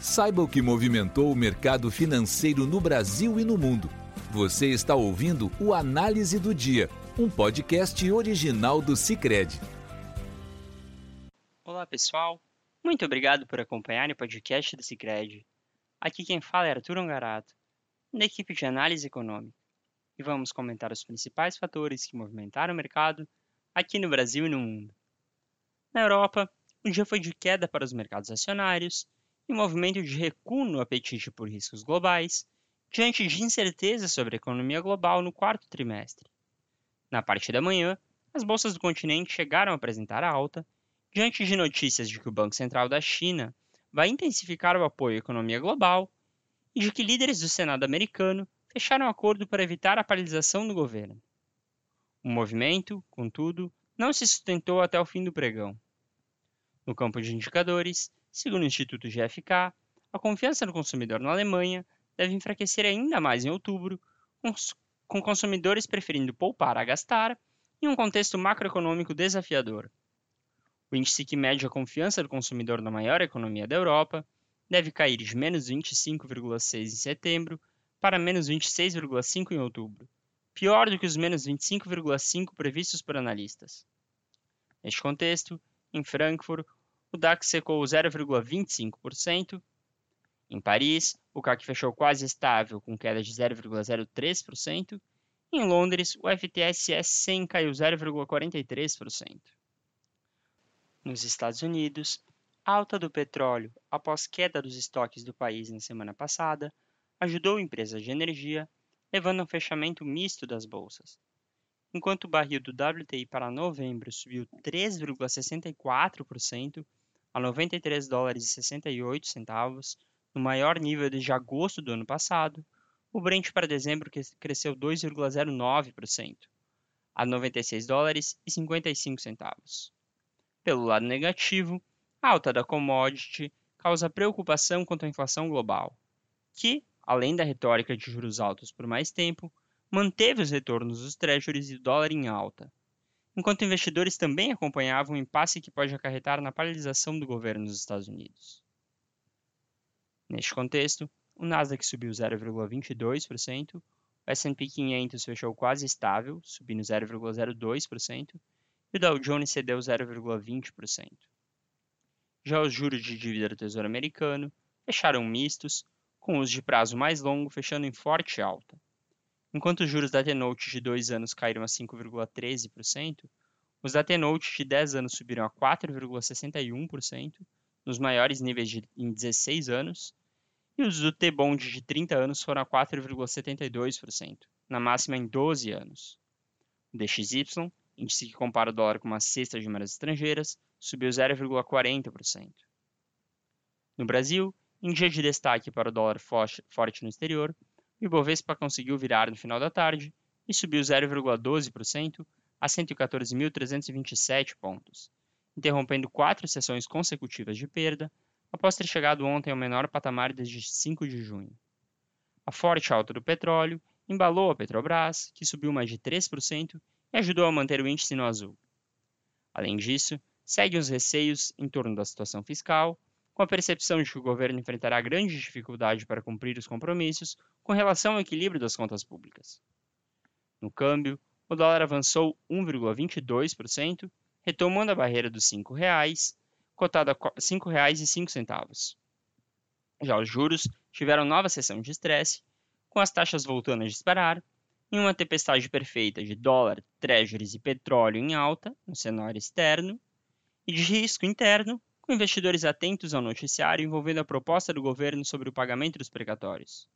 Saiba o que movimentou o mercado financeiro no Brasil e no mundo. Você está ouvindo o Análise do Dia, um podcast original do Cicred. Olá, pessoal. Muito obrigado por acompanhar o podcast do Cicred. Aqui quem fala é Arthur Ongarato, da equipe de análise econômica. E vamos comentar os principais fatores que movimentaram o mercado aqui no Brasil e no mundo. Na Europa, o dia foi de queda para os mercados acionários e movimento de recuo no apetite por riscos globais, diante de incertezas sobre a economia global no quarto trimestre. Na parte da manhã, as bolsas do continente chegaram a apresentar alta, diante de notícias de que o Banco Central da China vai intensificar o apoio à economia global e de que líderes do Senado americano fecharam acordo para evitar a paralisação do governo. O movimento, contudo, não se sustentou até o fim do pregão. No campo de indicadores, segundo o Instituto GFK, a confiança no consumidor na Alemanha deve enfraquecer ainda mais em outubro, com consumidores preferindo poupar a gastar em um contexto macroeconômico desafiador. O índice que mede a confiança do consumidor na maior economia da Europa deve cair de menos 25,6 em setembro para menos 26,5 em outubro, pior do que os menos 25,5 previstos por analistas. Neste contexto, em Frankfurt, o DAX secou 0,25%. Em Paris, o CAC fechou quase estável, com queda de 0,03%. Em Londres, o FTSE 100 caiu 0,43%. Nos Estados Unidos, alta do petróleo após queda dos estoques do país na semana passada ajudou empresas de energia, levando a um fechamento misto das bolsas, enquanto o barril do WTI para novembro subiu 3,64% a 93 dólares e 68 centavos, no maior nível desde agosto do ano passado, o Brent para dezembro cresceu 2,09%, a 96 dólares e 55 centavos. Pelo lado negativo, a alta da commodity causa preocupação quanto à inflação global, que, além da retórica de juros altos por mais tempo, manteve os retornos dos treasuries e o dólar em alta, enquanto investidores também acompanhavam o impasse que pode acarretar na paralisação do governo dos Estados Unidos. Neste contexto, o Nasdaq subiu 0,22%, o S&P 500 fechou quase estável, subindo 0,02%, e o Dow Jones cedeu 0,20%. Já os juros de dívida do Tesouro Americano fecharam mistos, com os de prazo mais longo fechando em forte alta. Enquanto os juros da T-Note de 2 anos caíram a 5,13%, os da T-Note de 10 anos subiram a 4,61%, nos maiores níveis de, em 16 anos, e os do T-Bond de 30 anos foram a 4,72%, na máxima em 12 anos. O DXY, índice que compara o dólar com uma cesta de moedas estrangeiras, subiu 0,40%. No Brasil, em dia de destaque para o dólar forte no exterior, o Ibovespa conseguiu virar no final da tarde e subiu 0,12% a 114.327 pontos, interrompendo quatro sessões consecutivas de perda após ter chegado ontem ao menor patamar desde 5 de junho. A forte alta do petróleo embalou a Petrobras, que subiu mais de 3% e ajudou a manter o índice no azul. Além disso, seguem os receios em torno da situação fiscal, com a percepção de que o governo enfrentará grande dificuldade para cumprir os compromissos com relação ao equilíbrio das contas públicas. No câmbio, o dólar avançou 1,22%, retomando a barreira dos R$ 5,00, cotado a R$ 5,05. Já os juros tiveram nova sessão de estresse, com as taxas voltando a disparar, em uma tempestade perfeita de dólar, treasuries e petróleo em alta, no cenário externo, e de risco interno, com investidores atentos ao noticiário envolvendo a proposta do governo sobre o pagamento dos precatórios.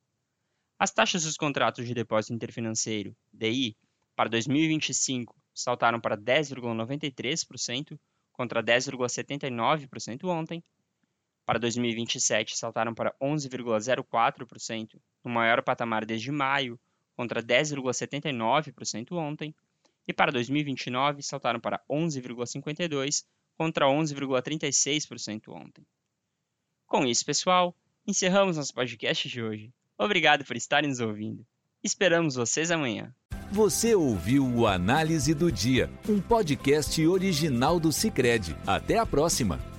As taxas dos contratos de depósito interfinanceiro, DI, para 2025 saltaram para 10,93% contra 10,79% ontem. Para 2027 saltaram para 11,04%, no maior patamar desde maio, contra 10,79% ontem. E para 2029 saltaram para 11,52% contra 11,36% ontem. Com isso, pessoal, encerramos nosso podcast de hoje. Obrigado por estarem nos ouvindo. Esperamos vocês amanhã. Você ouviu o Análise do Dia, um podcast original do Cicred. Até a próxima!